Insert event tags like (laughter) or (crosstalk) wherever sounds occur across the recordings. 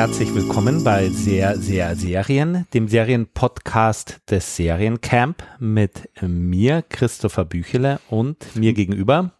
herzlich willkommen bei Sehr, Sehr Serien, dem Serienpodcast des Seriencamp mit mir, Christopher Büchele und mir gegenüber.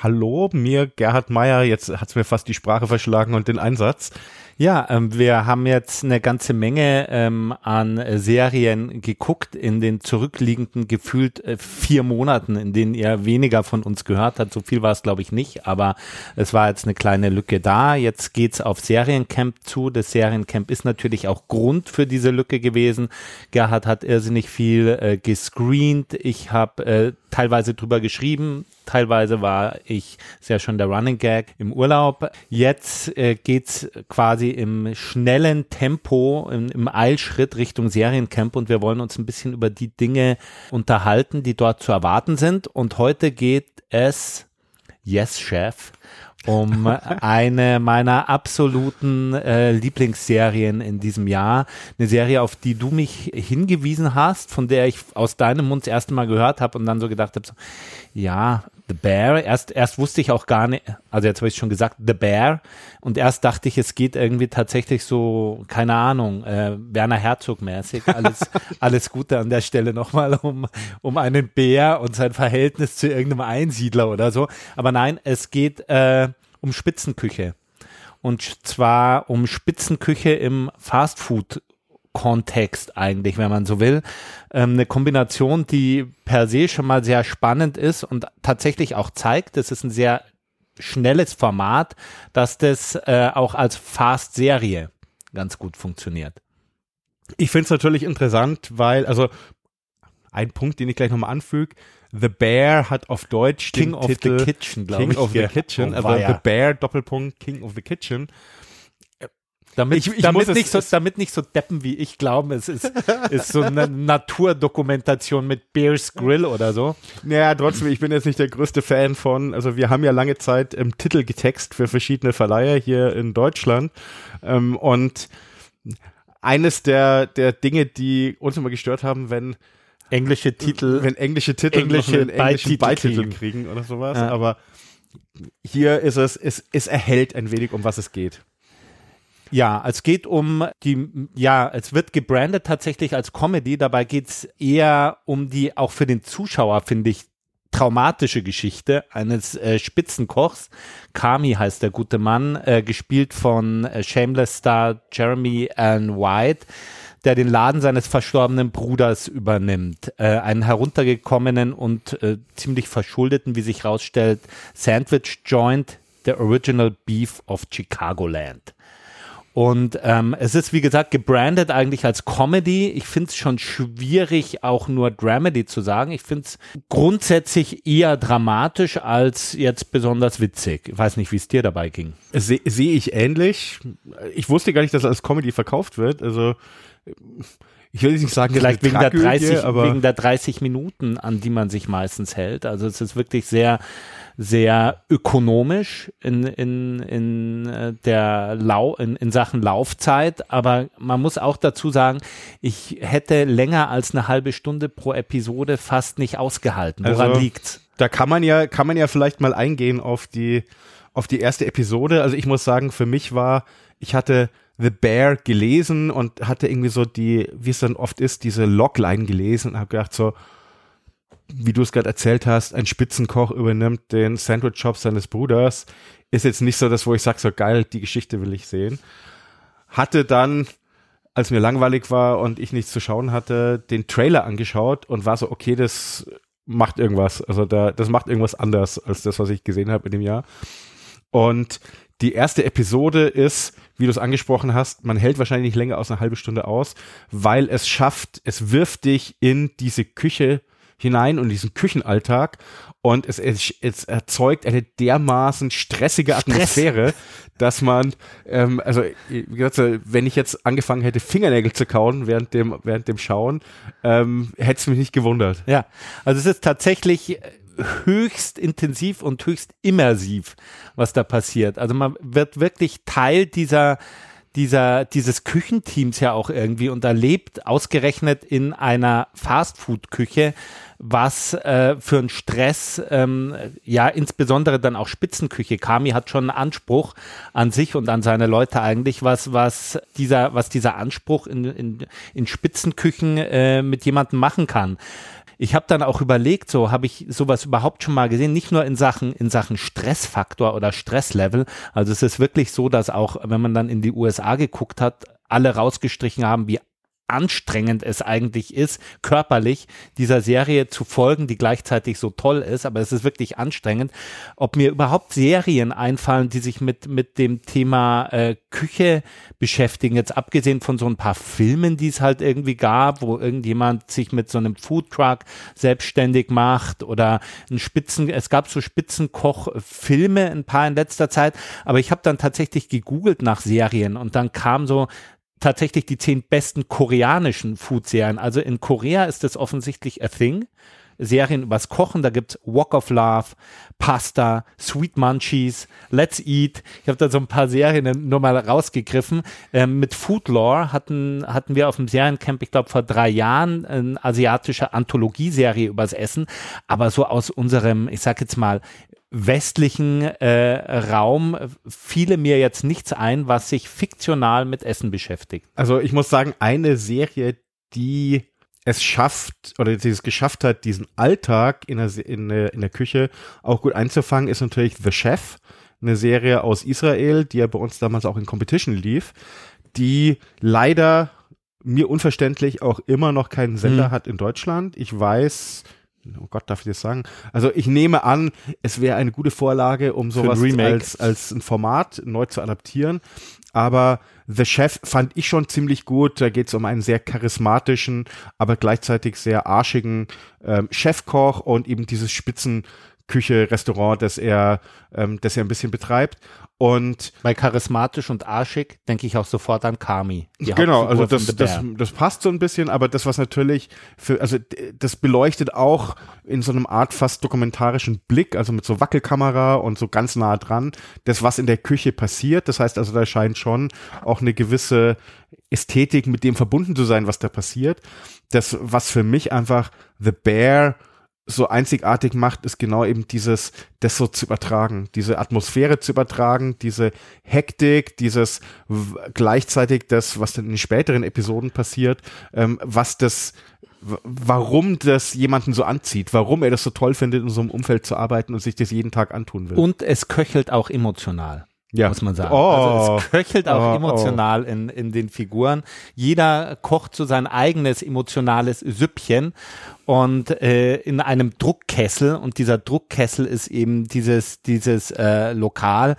Hallo, mir Gerhard Meyer, jetzt hat's mir fast die Sprache verschlagen und den Einsatz. Ja, ähm, wir haben jetzt eine ganze Menge ähm, an Serien geguckt in den zurückliegenden gefühlt äh, vier Monaten, in denen ihr weniger von uns gehört habt. So viel war es, glaube ich, nicht, aber es war jetzt eine kleine Lücke da. Jetzt geht's auf Seriencamp zu. Das Seriencamp ist natürlich auch Grund für diese Lücke gewesen. Gerhard hat irrsinnig viel äh, gescreent. Ich habe äh, teilweise drüber geschrieben, teilweise war ich sehr schon der Running Gag im Urlaub. Jetzt äh, geht's quasi im schnellen Tempo, im, im Eilschritt Richtung Seriencamp und wir wollen uns ein bisschen über die Dinge unterhalten, die dort zu erwarten sind. Und heute geht es, yes, Chef, um eine meiner absoluten äh, Lieblingsserien in diesem Jahr. Eine Serie, auf die du mich hingewiesen hast, von der ich aus deinem Mund das erste Mal gehört habe und dann so gedacht habe, so, ja, The Bear. Erst, erst wusste ich auch gar nicht, also jetzt habe ich schon gesagt, The Bear. Und erst dachte ich, es geht irgendwie tatsächlich so, keine Ahnung, äh, Werner Herzog mäßig. Alles, (laughs) alles Gute an der Stelle nochmal um, um einen Bär und sein Verhältnis zu irgendeinem Einsiedler oder so. Aber nein, es geht äh, um Spitzenküche. Und zwar um Spitzenküche im Fastfood Kontext eigentlich, wenn man so will. Ähm, eine Kombination, die per se schon mal sehr spannend ist und tatsächlich auch zeigt, das ist ein sehr schnelles Format, dass das äh, auch als Fast-Serie ganz gut funktioniert. Ich finde es natürlich interessant, weil, also ein Punkt, den ich gleich nochmal anfüge, The Bear hat auf Deutsch King den of Titel the Kitchen, glaube ich. King of the Kitchen, Oh, also. The Bear Doppelpunkt King of the Kitchen. Damit, Ich- ich damit, nicht so, damit nicht so deppen wie ich glauben, es ist, ist so eine Naturdokumentation mit Bears Grill oder so. Naja, trotzdem, ich bin jetzt nicht der größte Fan von, also wir haben ja lange Zeit im Titel getext für verschiedene Verleiher hier in Deutschland ähm, und eines der, der Dinge, die uns immer gestört haben, wenn Englische Titel. wenn englische Titel Englische einen englischen Beititel Beititel kriegen. kriegen oder sowas, Ja. aber hier ist es, es, es erhält ein wenig, um was es geht. Ja, es geht um die, ja, es wird gebrandet tatsächlich als Comedy. Dabei geht's eher um die, auch für den Zuschauer, finde ich, traumatische Geschichte eines äh, Spitzenkochs. Kami heißt der gute Mann, äh, gespielt von äh, Shameless-Star Jeremy Allen White der den Laden seines verstorbenen Bruders übernimmt. Äh, einen heruntergekommenen und äh, ziemlich verschuldeten, wie sich rausstellt, Sandwich Joint, der Original Beef of Chicagoland. Und ähm, es ist, wie gesagt, gebrandet eigentlich als Comedy. Ich finde es schon schwierig, auch nur Dramedy zu sagen. Ich finde es grundsätzlich eher dramatisch als jetzt besonders witzig. Ich weiß nicht, wie es dir dabei ging. Sehe seh ich ähnlich. Ich wusste gar nicht, dass es als Comedy verkauft wird. Also ich will nicht sagen, Vielleicht wegen der, Tragödie, 30, aber wegen der 30 Minuten, an die man sich meistens hält. Also es ist wirklich sehr, sehr ökonomisch in, in, in äh, der Lau, in, in Sachen Laufzeit. Aber man muss auch dazu sagen, ich hätte länger als eine halbe Stunde pro Episode fast nicht ausgehalten. Woran Also- liegt's? da kann man ja, kann man ja vielleicht mal eingehen auf die, auf die erste Episode. Also ich muss sagen, für mich war, ich hatte The Bear gelesen und hatte irgendwie so die, wie es dann oft ist, diese Logline gelesen und habe gedacht so, wie du es gerade erzählt hast, ein Spitzenkoch übernimmt den Sandwich-Shop seines Bruders. Ist jetzt nicht so das, wo ich sage, so geil, die Geschichte will ich sehen. Hatte dann, als mir langweilig war und ich nichts zu schauen hatte, den Trailer angeschaut und war so, okay, das macht irgendwas. Also da, das macht irgendwas anders als das, was ich gesehen habe in dem Jahr. Und die erste Episode ist, wie du es angesprochen hast, man hält wahrscheinlich nicht länger als eine halbe Stunde aus, weil es schafft, es wirft dich in diese Küche hinein und diesen Küchenalltag und es, es, es erzeugt eine dermaßen stressige Atmosphäre, dass man, ähm, also wie gesagt, wenn ich jetzt angefangen hätte, Fingernägel zu kauen während dem, während dem Schauen, ähm, hätte es mich nicht gewundert. Ja, also es ist tatsächlich höchst intensiv und höchst immersiv, was da passiert. Also man wird wirklich Teil dieser dieser, dieses Küchenteams ja auch irgendwie und erlebt ausgerechnet in einer Fastfood-Küche, was äh, für einen Stress, ähm, ja, insbesondere dann auch Spitzenküche. Kami hat schon einen Anspruch an sich und an seine Leute eigentlich, was, was dieser, was dieser Anspruch in, in, in Spitzenküchen äh, mit jemandem machen kann ich habe dann auch überlegt, so habe ich sowas überhaupt schon mal gesehen, nicht nur in Sachen in Sachen Stressfaktor oder Stresslevel. Also es ist wirklich so, dass auch wenn man dann in die USA geguckt hat, alle rausgestrichen haben, wie anstrengend es eigentlich ist, körperlich dieser Serie zu folgen, die gleichzeitig so toll ist, aber es ist wirklich anstrengend. Ob mir überhaupt Serien einfallen, die sich mit, mit dem Thema äh, Küche beschäftigen, jetzt abgesehen von so ein paar Filmen, die es halt irgendwie gab, wo irgendjemand sich mit so einem Foodtruck selbstständig macht oder ein Spitzen, es gab so Spitzenkoch-Filme, ein paar in letzter Zeit, aber ich habe dann tatsächlich gegoogelt nach Serien und dann kam so tatsächlich die zehn besten koreanischen Food-Serien. Also in Korea ist das offensichtlich a thing. Serien übers Kochen, da gibt's Walk of Love, Pasta, Sweet Munchies, Let's Eat. Ich habe da so ein paar Serien nur mal rausgegriffen. Ähm, mit Food Lore hatten, hatten wir auf dem Seriencamp, ich glaube vor drei Jahren, eine asiatische Anthologieserie übers Essen, aber so aus unserem, ich sag jetzt mal, westlichen äh, Raum fiele mir jetzt nichts ein, was sich fiktional mit Essen beschäftigt. Also ich muss sagen, eine Serie, die es schafft oder die es geschafft hat, diesen Alltag in der, in, der, in der Küche auch gut einzufangen, ist natürlich The Chef, eine Serie aus Israel, die ja bei uns damals auch in Competition lief, die leider mir unverständlich auch immer noch keinen Sender hm. hat in Deutschland. Ich weiß, oh Gott, darf ich das sagen? Also ich nehme an, es wäre eine gute Vorlage, um sowas als, als ein Format neu zu adaptieren. Aber The Chef fand ich schon ziemlich gut. Da geht es um einen sehr charismatischen, aber gleichzeitig sehr arschigen ähm, Chefkoch und eben dieses Spitzenküche, Restaurant, das er, ähm, das er ein bisschen betreibt. Und bei charismatisch und arschig denke ich auch sofort an Kami. Genau, also das, das, das passt so ein bisschen, aber das, was natürlich für, also das beleuchtet auch in so einem Art fast dokumentarischen Blick, also mit so Wackelkamera und so ganz nah dran, das, was in der Küche passiert. Das heißt also, da scheint schon auch eine gewisse Ästhetik mit dem verbunden zu sein, was da passiert. Das, was für mich einfach The Bear so einzigartig macht, ist genau eben dieses, das so zu übertragen, diese Atmosphäre zu übertragen, diese Hektik, dieses gleichzeitig das, was dann in den späteren Episoden passiert, ähm, was das, warum das jemanden so anzieht, warum er das so toll findet, in so einem Umfeld zu arbeiten und sich das jeden Tag antun will. Und es köchelt auch emotional ja. muss man sagen. Oh. Also es köchelt auch oh, emotional oh. In, in den Figuren. Jeder kocht so sein eigenes emotionales Süppchen und äh, in einem Druckkessel und dieser Druckkessel ist eben dieses dieses äh, Lokal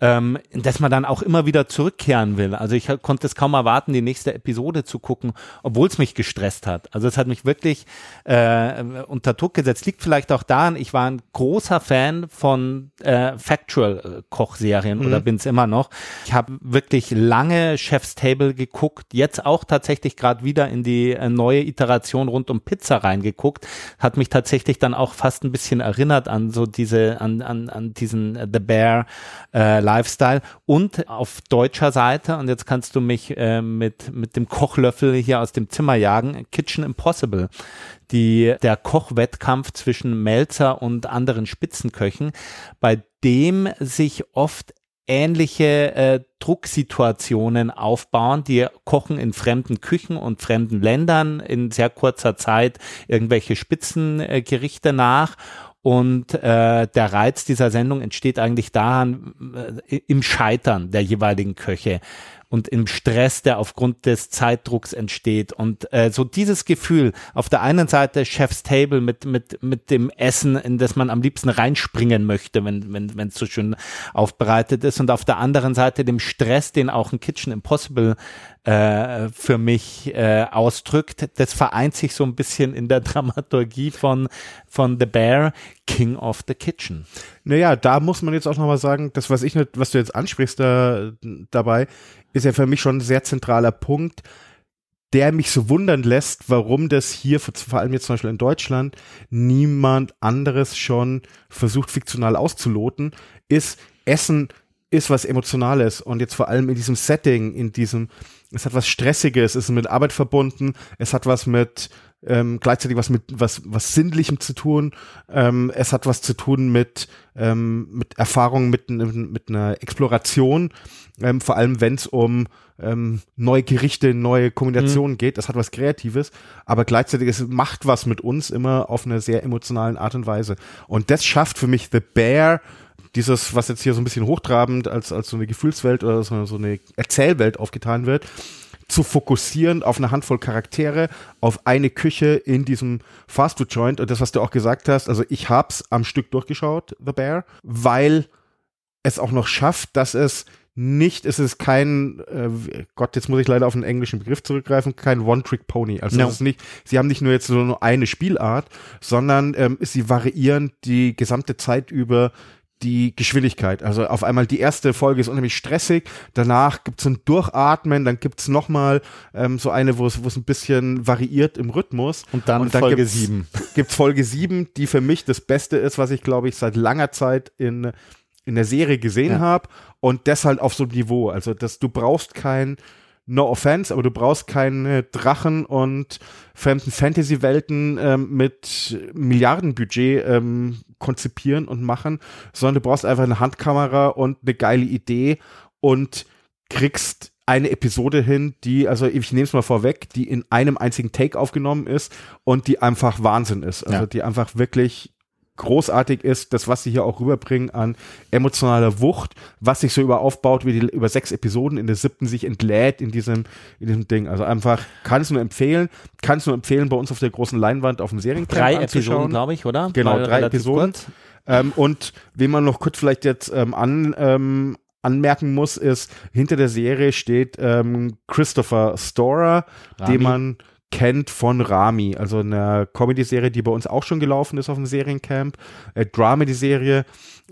ähm, dass man dann auch immer wieder zurückkehren will. Also ich konnte es kaum erwarten, die nächste Episode zu gucken, obwohl es mich gestresst hat. Also es hat mich wirklich äh, unter Druck gesetzt. Liegt vielleicht auch daran, ich war ein großer Fan von äh, Factual-Kochserien mhm. oder bin es immer noch. Ich habe wirklich lange Chef's Table geguckt, jetzt auch tatsächlich gerade wieder in die äh, neue Iteration rund um Pizza reingeguckt. Hat mich tatsächlich dann auch fast ein bisschen erinnert an so diese, an, an, an diesen äh, The Bear äh, Lifestyle und auf deutscher Seite, und jetzt kannst du mich äh, mit, mit dem Kochlöffel hier aus dem Zimmer jagen, Kitchen Impossible. Die, der Kochwettkampf zwischen Melzer und anderen Spitzenköchen, bei dem sich oft ähnliche äh, Drucksituationen aufbauen. Die kochen in fremden Küchen und fremden Ländern in sehr kurzer Zeit irgendwelche Spitzengerichte nach und äh, der Reiz dieser Sendung entsteht eigentlich daran, äh, im Scheitern der jeweiligen Köche und im Stress, der aufgrund des Zeitdrucks entsteht. Und äh, so dieses Gefühl, auf der einen Seite Chef's Table mit, mit, mit dem Essen, in das man am liebsten reinspringen möchte, wenn wenn wenn es so schön aufbereitet ist, und auf der anderen Seite dem Stress, den auch ein Kitchen Impossible äh, für mich äh, ausdrückt. Das vereint sich so ein bisschen in der (laughs) Dramaturgie von, von The Bear, King of the Kitchen. Naja, da muss man jetzt auch nochmal sagen, das, was ich, was du jetzt ansprichst da, dabei, ist ja für mich schon ein sehr zentraler Punkt, der mich so wundern lässt, warum das hier, vor allem jetzt zum Beispiel in Deutschland, niemand anderes schon versucht, fiktional auszuloten, ist Essen ist was Emotionales und jetzt vor allem in diesem Setting, in diesem, es hat was Stressiges, es ist mit Arbeit verbunden, es hat was mit ähm, gleichzeitig was mit was was sinnlichem zu tun. Ähm, es hat was zu tun mit ähm, mit Erfahrungen mit mit einer Exploration, ähm, vor allem wenn es um ähm, neue Gerichte, neue Kombinationen mhm. geht. Das hat was Kreatives, aber gleichzeitig es macht was mit uns immer auf einer sehr emotionalen Art und Weise. Und das schafft für mich The Bear dieses, was jetzt hier so ein bisschen hochtrabend als, als so eine Gefühlswelt oder so, so eine Erzählwelt aufgetan wird, zu fokussieren auf eine Handvoll Charaktere, auf eine Küche in diesem Fastfood-Joint. Und das, was du auch gesagt hast, also ich hab's am Stück durchgeschaut, The Bear, weil es auch noch schafft, dass es nicht, es ist kein, äh, Gott, jetzt muss ich leider auf einen englischen Begriff zurückgreifen, kein One-Trick-Pony. Also no. es ist nicht, sie haben nicht nur jetzt nur eine Spielart, sondern ähm, sie variieren die gesamte Zeit über die Geschwindigkeit. Also auf einmal die erste Folge ist unheimlich stressig, danach gibt's ein Durchatmen, dann gibt's nochmal ähm, so eine, wo es ein bisschen variiert im Rhythmus. Und dann, Und dann Folge sieben. (laughs) Gibt's Folge sieben, die für mich das Beste ist, was ich glaube ich seit langer Zeit in in der Serie gesehen ja. habe und deshalb auf so einem Niveau. Also dass du brauchst kein no offense, aber du brauchst keine Drachen und fremden Fantasy-Welten ähm, mit Milliardenbudget ähm, konzipieren und machen, sondern du brauchst einfach eine Handkamera und eine geile Idee und kriegst eine Episode hin, die, also ich nehme es mal vorweg, die in einem einzigen Take aufgenommen ist und die einfach Wahnsinn ist. Also ja. die einfach wirklich großartig ist, das, was sie hier auch rüberbringen an emotionaler Wucht, was sich so über aufbaut, wie die über sechs Episoden in der siebten sich entlädt in diesem, in diesem Ding. Also einfach, kann es nur empfehlen, kann es nur empfehlen, bei uns auf der großen Leinwand auf dem Seriencamp Drei Episoden, glaube ich, oder? Genau, Weil drei Episoden. Ähm, und wen man noch kurz vielleicht jetzt ähm, an, ähm, anmerken muss, ist, hinter der Serie steht ähm, Christopher Storer, Rami. den man kennt von Rami, also einer Comedy-Serie, die bei uns auch schon gelaufen ist auf dem Seriencamp, äh, Dramedy-Serie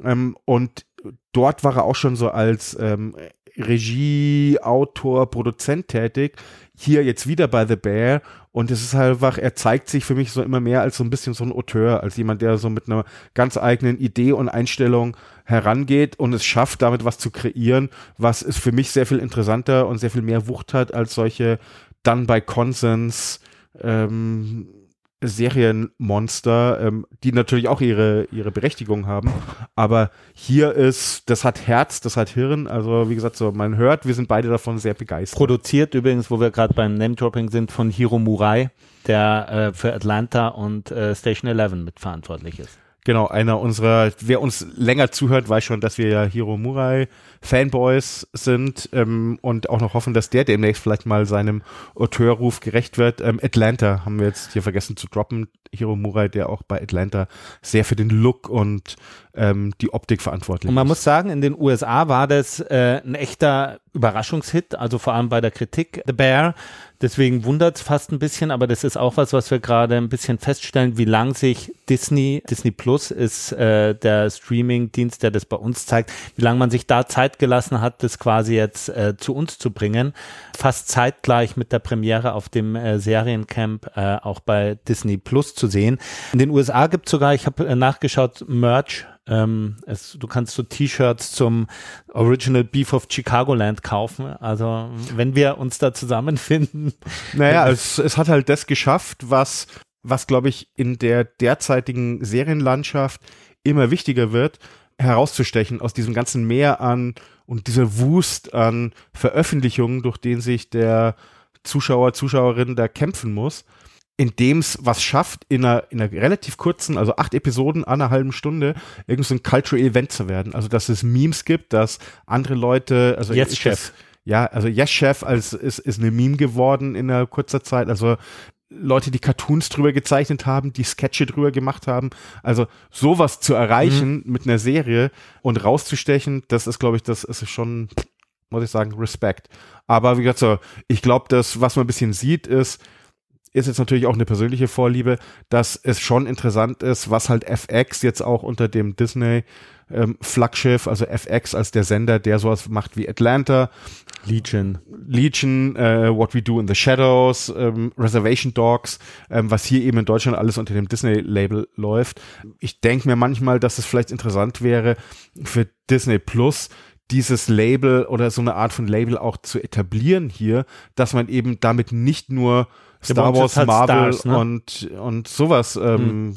ähm, und dort war er auch schon so als ähm, Regie, Autor, Produzent tätig. Hier jetzt wieder bei The Bear und es ist halt einfach, er zeigt sich für mich so immer mehr als so ein bisschen so ein Auteur, als jemand, der so mit einer ganz eigenen Idee und Einstellung herangeht und es schafft, damit was zu kreieren, was es für mich sehr viel interessanter und sehr viel mehr Wucht hat als solche dann bei Consens ähm, Serienmonster, ähm, die natürlich auch ihre, ihre Berechtigung haben. Aber hier ist, das hat Herz, das hat Hirn. Also wie gesagt, so man hört, wir sind beide davon sehr begeistert. Produziert übrigens, wo wir gerade beim Name-Dropping sind, von Hiro Murai, der äh, für Atlanta und äh, Station 11 mitverantwortlich ist. Genau, einer unserer, wer uns länger zuhört, weiß schon, dass wir ja Hiro Murai Fanboys sind ähm, und auch noch hoffen, dass der demnächst vielleicht mal seinem Auteurruf gerecht wird. Ähm, Atlanta haben wir jetzt hier vergessen zu droppen. Hiro Murai, der auch bei Atlanta sehr für den Look und ähm, die Optik verantwortlich ist. Und man muss sagen, in den USA war das äh, ein echter Überraschungshit, also vor allem bei der Kritik. The Bear Deswegen wundert es fast ein bisschen, aber das ist auch was, was wir gerade ein bisschen feststellen, wie lang sich Disney, Disney Plus ist äh, der Streaming-Dienst, der das bei uns zeigt, wie lange man sich da Zeit gelassen hat, das quasi jetzt äh, zu uns zu bringen. Fast zeitgleich mit der Premiere auf dem äh, Seriencamp äh, auch bei Disney Plus zu sehen. In den USA gibt sogar, ich habe äh, nachgeschaut, Merch ähm, es, du kannst so T-Shirts zum Original Beef of Chicagoland kaufen. Also wenn wir uns da zusammenfinden. (laughs) Naja, es, es hat halt das geschafft, was, was glaube ich in der derzeitigen Serienlandschaft immer wichtiger wird, herauszustechen aus diesem ganzen Meer an und dieser Wust an Veröffentlichungen, durch den sich der Zuschauer, Zuschauerin da kämpfen muss in dem es was schafft, in einer, in einer relativ kurzen, also acht Episoden einer halben Stunde, irgend so ein Cultural Event zu werden. Also, dass es Memes gibt, dass andere Leute, also Yes Chef. ja, also Yes Chef als ist, ist eine Meme geworden in einer kurzer Zeit. Also Leute, die Cartoons drüber gezeichnet haben, die Sketche drüber gemacht haben. Also sowas zu erreichen mhm. mit einer Serie und rauszustechen, das ist, glaube ich, das ist schon, muss ich sagen, Respekt. Aber wie gesagt, so, ich glaube, das, was man ein bisschen sieht, ist, ist jetzt natürlich auch eine persönliche Vorliebe, dass es schon interessant ist, was halt FX jetzt auch unter dem Disney ähm, Flaggschiff, also FX als der Sender, der sowas macht wie Atlanta, Legion, Legion, äh, What We Do in the Shadows, ähm, Reservation Dogs, ähm, was hier eben in Deutschland alles unter dem Disney-Label läuft. Ich denke mir manchmal, dass es vielleicht interessant wäre für Disney Plus dieses Label oder so eine Art von Label auch zu etablieren hier, dass man eben damit nicht nur Star Wars, halt Marvel Stars, ne? und, und sowas ähm, hm.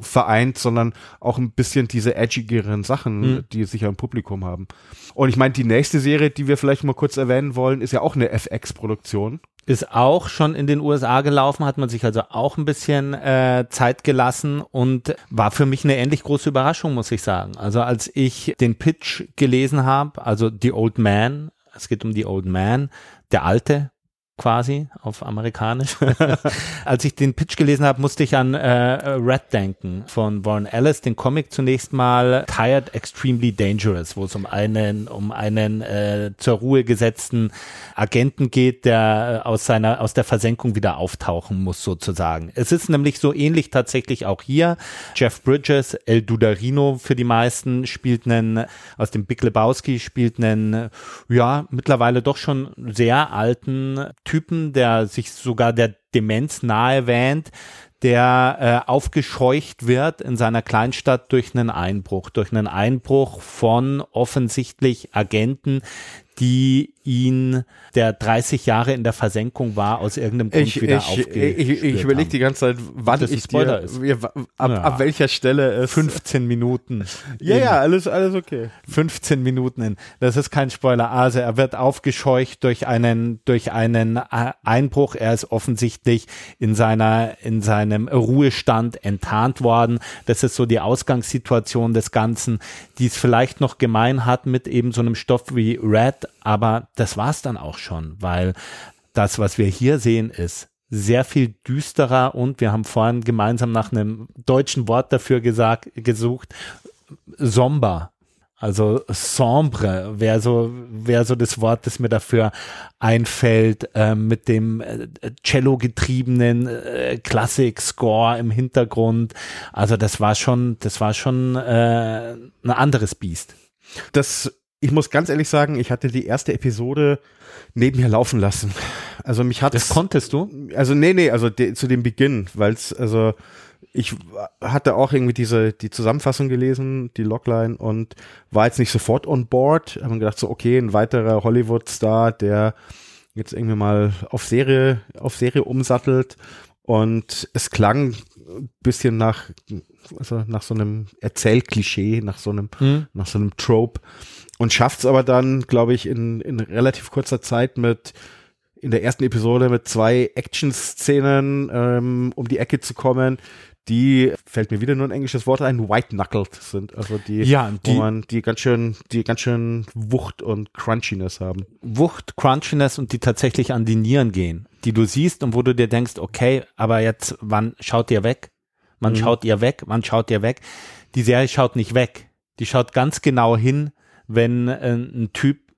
vereint, sondern auch ein bisschen diese edgigeren Sachen, hm. die sicher im Publikum haben. Und ich meine, die nächste Serie, die wir vielleicht mal kurz erwähnen wollen, ist ja auch eine FX-Produktion ist auch schon in den USA gelaufen, hat man sich also auch ein bisschen äh, Zeit gelassen und war für mich eine ähnlich große Überraschung, muss ich sagen. Also als ich den Pitch gelesen habe, also The Old Man, es geht um The Old Man, der Alte, quasi auf amerikanisch. (laughs) Als ich den Pitch gelesen habe, musste ich an äh, Red denken von Warren Ellis, den Comic zunächst mal Tired Extremely Dangerous, wo es um einen um einen äh, zur Ruhe gesetzten Agenten geht, der äh, aus seiner aus der Versenkung wieder auftauchen muss sozusagen. Es ist nämlich so ähnlich tatsächlich auch hier. Jeff Bridges, El Dudarino für die meisten spielt einen aus dem Big Lebowski spielt einen ja mittlerweile doch schon sehr alten Typen, der sich sogar der Demenz nahe wähnt, der äh, aufgescheucht wird in seiner Kleinstadt durch einen Einbruch, durch einen Einbruch von offensichtlich Agenten, die ihn, der 30 Jahre in der Versenkung war, aus irgendeinem Grund ich, wieder ich, Ich, ich, überlege die ganze Zeit, wann das ich Spoiler dir, ist. Ab, ja. ab welcher Stelle es 15 Minuten. ja, ja, alles, alles okay. 15 Minuten in. Das ist kein Spoiler. Also er wird aufgescheucht durch einen, durch einen äh, Einbruch. Er ist offensichtlich in seiner, in seinem Ruhestand enttarnt worden. Das ist so die Ausgangssituation des Ganzen, die es vielleicht noch gemein hat mit eben so einem Stoff wie Red, aber das war's dann auch schon, weil das, was wir hier sehen, ist sehr viel düsterer und wir haben vorhin gemeinsam nach einem deutschen Wort dafür gesagt, gesucht, somber. Also sombre wäre so, wäre so das Wort, das mir dafür einfällt, äh, mit dem äh, Cello-getriebenen äh, Klassik-Score im Hintergrund. Also das war schon, das war schon äh, ein anderes Biest. Das ich muss ganz ehrlich sagen, ich hatte die erste Episode nebenher laufen lassen. Also mich hat Das konntest du? Also nee, nee, also de, zu dem Beginn, weil es also ich hatte auch irgendwie diese die Zusammenfassung gelesen, die Logline und war jetzt nicht sofort on board, habe gedacht so okay, ein weiterer Hollywood Star, der jetzt irgendwie mal auf Serie auf Serie umsattelt und es klang ein bisschen nach also nach so einem Erzählklischee, nach so einem hm. nach so einem Trope und schafft es aber dann, glaube ich, in, in relativ kurzer Zeit mit in der ersten Episode mit zwei Action-Szenen ähm, um die Ecke zu kommen, die fällt mir wieder nur ein englisches Wort ein, white knuckled sind, also die, ja, die, wo man die ganz schön, die ganz schön Wucht und Crunchiness haben. Wucht, Crunchiness und die tatsächlich an die Nieren gehen, die du siehst und wo du dir denkst, okay, aber jetzt, wann schaut ihr weg? Man mhm. schaut ihr weg, man schaut ihr weg. Die Serie schaut nicht weg. Die schaut ganz genau hin, wenn äh, ein Typ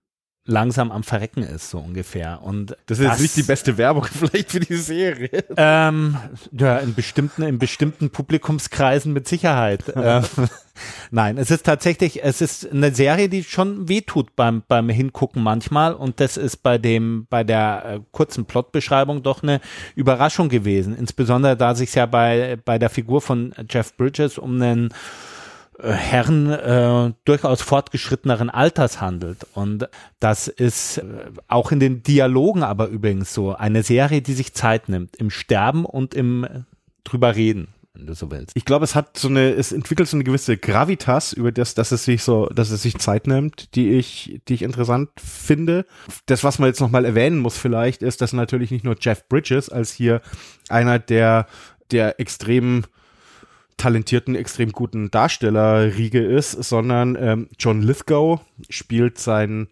langsam am Verrecken ist, so ungefähr. Und das ist das, nicht die beste Werbung (laughs) vielleicht für die Serie. Ähm, ja, in bestimmten, in bestimmten Publikumskreisen mit Sicherheit. (laughs) ähm, (laughs) nein, es ist tatsächlich, es ist eine Serie, die schon wehtut beim, beim Hingucken manchmal. Und das ist bei dem, bei der äh, kurzen Plotbeschreibung doch eine Überraschung gewesen. Insbesondere da sich ja bei, bei der Figur von Jeff Bridges um einen Herren äh, durchaus fortgeschritteneren Alters handelt. Und das ist äh, auch in den Dialogen aber übrigens so eine Serie, die sich Zeit nimmt im Sterben und im äh, drüber reden. Wenn du so willst. Ich glaube, es hat so eine, es entwickelt so eine gewisse Gravitas über das, dass es sich so, dass es sich Zeit nimmt, die ich, die ich interessant finde. Das, was man jetzt nochmal erwähnen muss vielleicht, ist, dass natürlich nicht nur Jeff Bridges als hier einer der, der extrem talentierten, extrem guten Darstellerriege ist, sondern ähm, John Lithgow spielt sein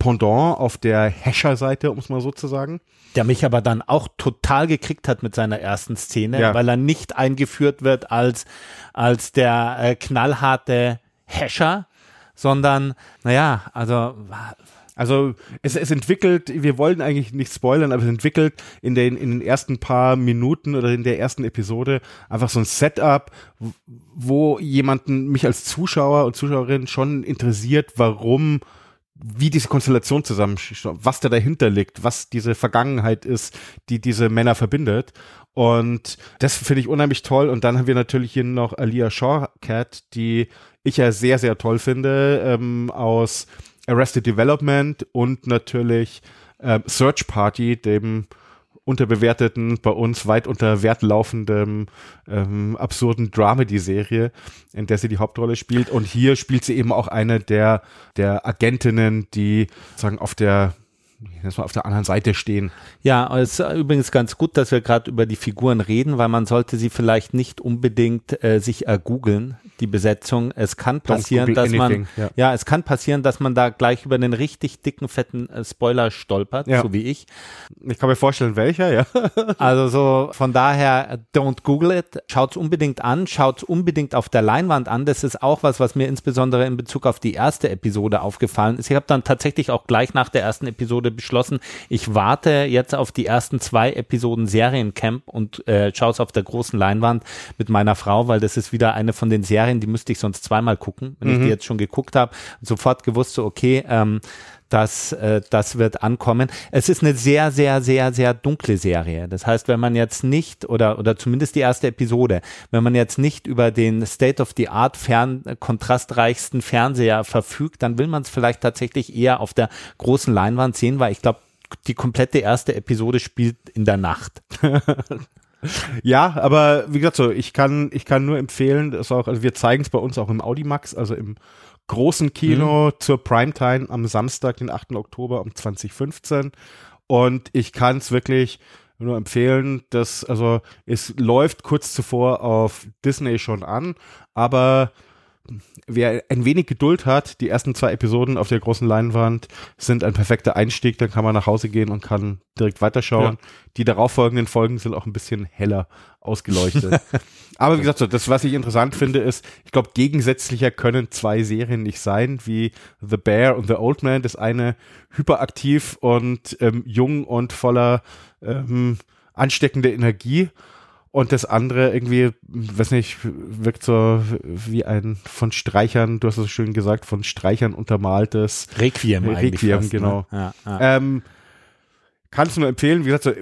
Pendant auf der Hescher-Seite, um es mal so zu sagen. Der mich aber dann auch total gekriegt hat mit seiner ersten Szene, ja. weil er nicht eingeführt wird als, als der äh, knallharte Hescher, sondern, naja, also also es, es entwickelt, wir wollen eigentlich nicht spoilern, aber es entwickelt in den, in den ersten paar Minuten oder in der ersten Episode einfach so ein Setup, wo jemanden, mich als Zuschauer und Zuschauerin schon interessiert, warum wie diese Konstellation zusammen, was da dahinter liegt, was diese Vergangenheit ist, die diese Männer verbindet. Und das finde ich unheimlich toll. Und dann haben wir natürlich hier noch Alia Shawkat, die ich ja sehr, sehr toll finde, ähm, aus Arrested Development und natürlich äh, Search Party, dem unterbewerteten, bei uns weit unter Wert laufenden, ähm, absurden Dramedy-Serie, in der sie die Hauptrolle spielt. Und hier spielt sie eben auch eine der, der Agentinnen, die sagen auf der dass wir auf der anderen Seite stehen. Ja, es ist übrigens ganz gut, dass wir gerade über die Figuren reden, weil man sollte sie vielleicht nicht unbedingt äh, sich ergoogeln, die Besetzung. Es kann passieren, dass man ja. ja. es kann passieren, dass man da gleich über den richtig dicken, fetten äh, Spoiler stolpert, ja. so wie ich. Ich kann mir vorstellen, welcher, ja. (laughs) also so von daher, don't Google it. Schaut's unbedingt an, schaut's unbedingt auf der Leinwand an. Das ist auch was, was mir insbesondere in Bezug auf die erste Episode aufgefallen ist. Ich habe dann tatsächlich auch gleich nach der ersten Episode beschlossen, ich warte jetzt auf die ersten zwei Episoden Seriencamp und äh, schaue es auf der großen Leinwand mit meiner Frau, weil das ist wieder eine von den Serien, die müsste ich sonst zweimal gucken, wenn mhm. ich die jetzt schon geguckt habe. Sofort gewusst, so okay, ähm, das, äh, das wird ankommen. Es ist eine sehr, sehr, sehr, sehr dunkle Serie. Das heißt, wenn man jetzt nicht, oder, oder zumindest die erste Episode, wenn man jetzt nicht über den State-of-the-Art fern, kontrastreichsten Fernseher verfügt, dann will man es vielleicht tatsächlich eher auf der großen Leinwand sehen, weil ich glaube, die komplette erste Episode spielt in der Nacht. (laughs) ja, aber wie gesagt, so, ich kann, ich kann nur empfehlen, das auch, also wir zeigen es bei uns auch im Audimax, also im großen Kino mhm. zur Primetime am Samstag, den 8. Oktober um 2015. Und ich kann es wirklich nur empfehlen, dass, also es läuft kurz zuvor auf Disney schon an, aber wer ein wenig Geduld hat, die ersten zwei Episoden auf der großen Leinwand sind ein perfekter Einstieg, dann kann man nach Hause gehen und kann direkt weiterschauen. Ja. Die darauffolgenden Folgen sind auch ein bisschen heller ausgeleuchtet. (laughs) Aber wie gesagt, so, das, was ich interessant finde, ist, ich glaube, gegensätzlicher können zwei Serien nicht sein, wie The Bear und The Old Man. Das eine hyperaktiv und ähm, jung und voller ähm, ansteckende Energie und das andere irgendwie, weiß nicht, wirkt so wie ein von Streichern, du hast es schön gesagt, von Streichern untermaltes Requiem, Requiem, fast, ne? genau. Ne? Ja, ja. Ähm, kannst du nur empfehlen, wie gesagt, so,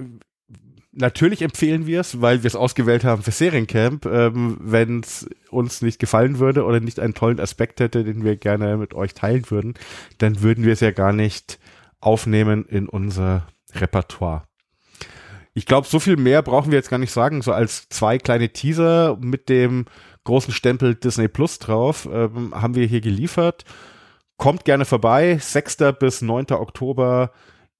natürlich empfehlen wir es, weil wir es ausgewählt haben für Seriencamp. Ähm, Wenn es uns nicht gefallen würde oder nicht einen tollen Aspekt hätte, den wir gerne mit euch teilen würden, dann würden wir es ja gar nicht aufnehmen in unser Repertoire. Ich glaube, so viel mehr brauchen wir jetzt gar nicht sagen, so als zwei kleine Teaser mit dem großen Stempel Disney Plus drauf ähm, haben wir hier geliefert. Kommt gerne vorbei, 6. bis 9. Oktober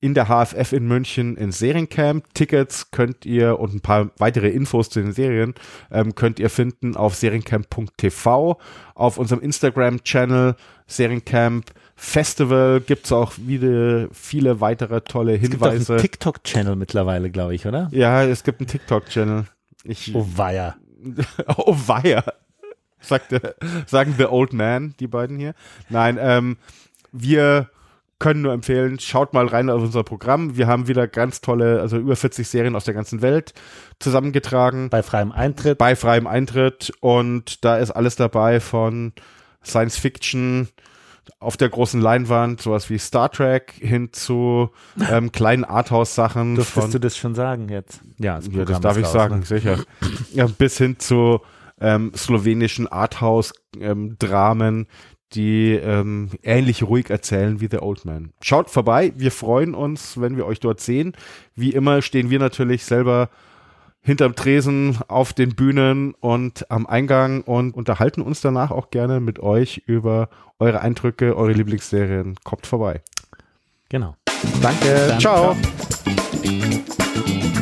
in der HFF in München in Seriencamp. Tickets könnt ihr und ein paar weitere Infos zu den Serien ähm, könnt ihr finden auf seriencamp.tv, auf unserem Instagram-Channel Seriencamp Festival gibt es auch wieder viele weitere tolle Hinweise. Es gibt einen TikTok-Channel mittlerweile, glaube ich, oder? Ja, es gibt einen TikTok-Channel. Oh weia. (laughs) oh weia. Sagte, sagen The Old Man, die beiden hier. Nein, ähm, wir können nur empfehlen, schaut mal rein auf unser Programm. Wir haben wieder ganz tolle, also über 40 Serien aus der ganzen Welt zusammengetragen. Bei freiem Eintritt. Bei freiem Eintritt. Und da ist alles dabei von Science Fiction, auf der großen Leinwand, sowas wie Star Trek hin zu ähm, kleinen Arthouse-Sachen. Dürftest du das schon sagen jetzt? Ja, das, ja, das darf ich raus, sagen, ne? sicher. ja, bis hin zu ähm, slowenischen Arthouse-Dramen, ähm, die ähm, ähnlich ruhig erzählen wie The Old Man. Schaut vorbei, wir freuen uns, wenn wir euch dort sehen. Wie immer stehen wir natürlich selber hinterm Tresen auf den Bühnen und am Eingang und unterhalten uns danach auch gerne mit euch über eure Eindrücke, eure Lieblingsserien. Kommt vorbei. Genau. Danke. Dann, ciao. ciao.